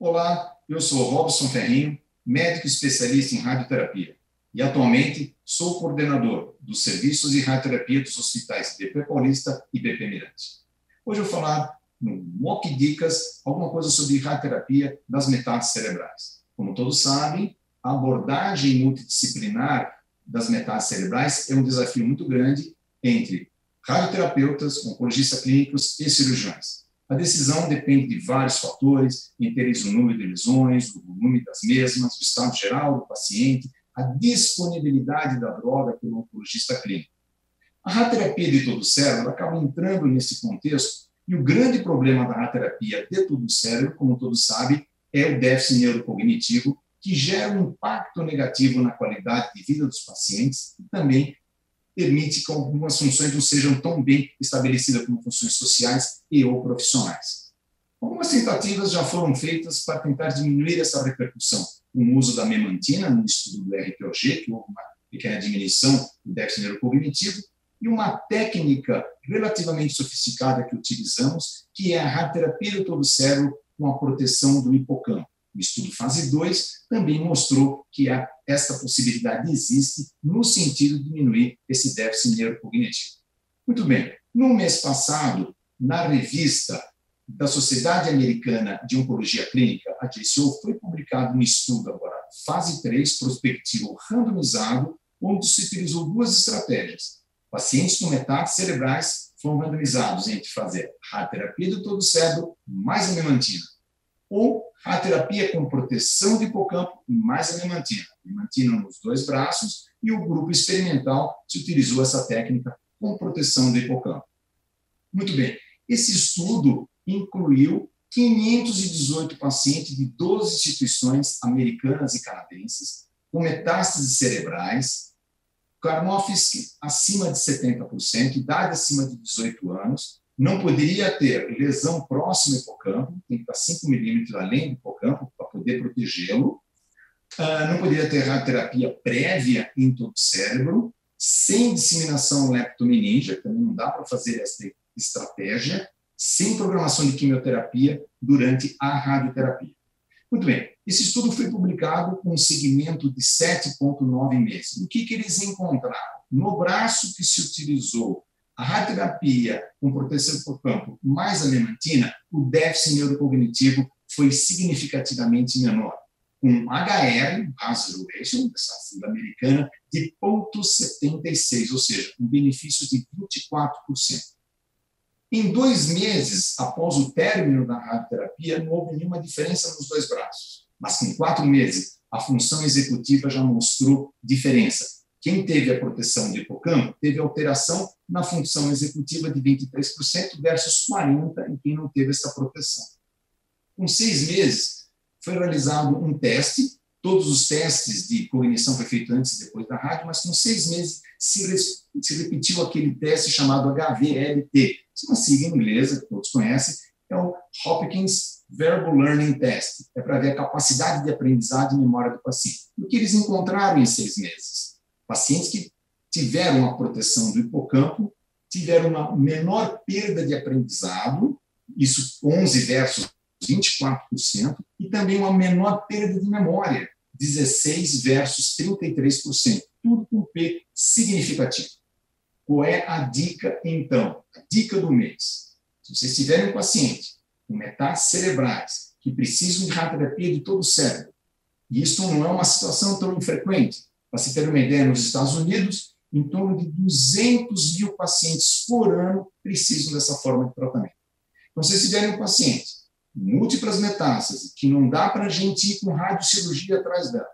Olá, eu sou Robson Ferrinho, médico especialista em radioterapia e atualmente sou coordenador dos serviços de radioterapia dos hospitais BP Paulista e BP Mirante. Hoje eu vou falar no Mock Dicas alguma coisa sobre radioterapia das metástases cerebrais. Como todos sabem, a abordagem multidisciplinar das metástases cerebrais é um desafio muito grande entre radioterapeutas, oncologistas clínicos e cirurgiões. A decisão depende de vários fatores, entre eles o número de lesões, o volume das mesmas, o estado geral do paciente, a disponibilidade da droga pelo oncologista clínico. A radioterapia de todo o cérebro acaba entrando nesse contexto e o grande problema da radioterapia de todo o cérebro, como todos sabem, é o déficit neurocognitivo, que gera um impacto negativo na qualidade de vida dos pacientes e também permite que algumas funções não sejam tão bem estabelecidas como funções sociais e ou profissionais. Algumas tentativas já foram feitas para tentar diminuir essa repercussão, com o uso da memantina no estudo do RPOG, que houve uma pequena diminuição do déficit neurocognitivo, e uma técnica relativamente sofisticada que utilizamos, que é a radioterapia do todo cérebro com a proteção do hipocampo. O estudo fase 2 também mostrou que esta possibilidade existe no sentido de diminuir esse déficit neurocognitivo. Muito bem, no mês passado, na revista da Sociedade Americana de Oncologia Clínica, a JCO, foi publicado um estudo agora, fase 3, prospectivo randomizado, onde se utilizou duas estratégias. Pacientes com metástases cerebrais foram randomizados entre fazer radioterapia do todo cérebro mais memantina ou a terapia com proteção de hipocampo mais a memantina. Memantina nos dois braços e o grupo experimental se utilizou essa técnica com proteção do hipocampo. Muito bem, esse estudo incluiu 518 pacientes de 12 instituições americanas e canadenses com metástases cerebrais, Karmoff acima de 70%, idade acima de 18 anos, não poderia ter lesão próxima ao hipocampo, tem que estar 5 milímetros além do hipocampo para poder protegê-lo. Uh, não poderia ter radioterapia prévia em todo o cérebro, sem disseminação leptomeníngea, também não dá para fazer essa estratégia, sem programação de quimioterapia durante a radioterapia. Muito bem, esse estudo foi publicado com um segmento de 7,9 meses. O que, que eles encontraram? No braço que se utilizou a radioterapia com proteção por campo mais a memantina, o déficit neurocognitivo foi significativamente menor, com HR, hazard ratio, dessa sigla americana, de 0,76, ou seja, um benefício de 24%. Em dois meses após o término da radioterapia, não houve nenhuma diferença nos dois braços, mas com quatro meses, a função executiva já mostrou diferença quem teve a proteção de hipocampo teve alteração na função executiva de 23% versus 40% em quem não teve essa proteção. Com seis meses, foi realizado um teste, todos os testes de cognição foi feito antes e depois da rádio, mas com seis meses se, se repetiu aquele teste chamado HVLT, é uma sigla inglesa que todos conhecem, é o Hopkins Verbal Learning Test, é para ver a capacidade de aprendizagem e memória do paciente. O que eles encontraram em seis meses? Pacientes que tiveram a proteção do hipocampo tiveram uma menor perda de aprendizado, isso 11 versus 24%, e também uma menor perda de memória, 16 versus 33%, tudo com P significativo. Qual é a dica, então? A dica do mês. Se vocês tiverem um paciente com metástases cerebrais que precisam de radioterapia de todo o cérebro, e isso não é uma situação tão infrequente, para se ter uma ideia, nos Estados Unidos, em torno de 200 mil pacientes por ano precisam dessa forma de tratamento. Então, se tiverem um paciente múltiplas metástases, que não dá para a gente ir com radiocirurgia atrás dela,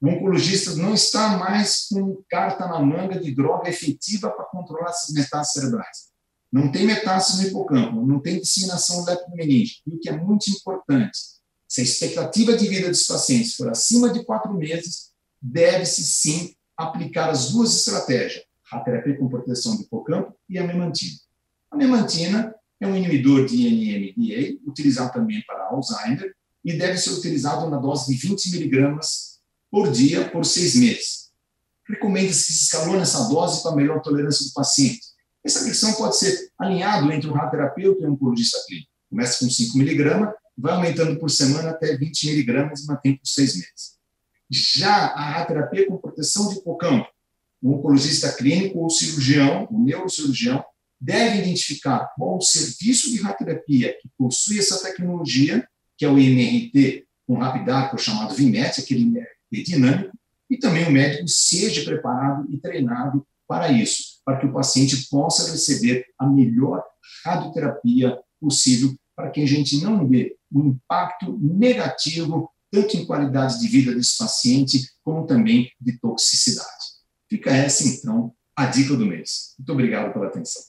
o oncologista não está mais com carta na manga de droga efetiva para controlar essas metástases cerebrais. Não tem metástase no hipocampo, não tem disseminação leptomeníngea. E o que é muito importante, se a expectativa de vida dos pacientes for acima de quatro meses, deve-se sim aplicar as duas estratégias, a terapia com proteção do hipocampo e a memantina. A memantina é um inibidor de NMDA, utilizado também para Alzheimer, e deve ser utilizado na dose de 20 miligramas por dia por seis meses. Recomenda-se que se escalone essa dose para melhor tolerância do paciente. Essa versão pode ser alinhado entre o radioterapeuta e o oncologista clínico. Começa com 5 miligramas vai aumentando por semana até 20 miligramas e mantém por seis meses. Já a radioterapia com proteção de hipocampo, o oncologista clínico ou cirurgião, o neurocirurgião, deve identificar qual o serviço de radioterapia que possui essa tecnologia, que é o MRT com rapidaco, chamado VIMET, aquele MRT dinâmico, e também o médico seja preparado e treinado para isso, para que o paciente possa receber a melhor radioterapia possível, para que a gente não dê um impacto negativo, tanto em qualidade de vida desse paciente, como também de toxicidade. Fica essa, então, a dica do mês. Muito obrigado pela atenção.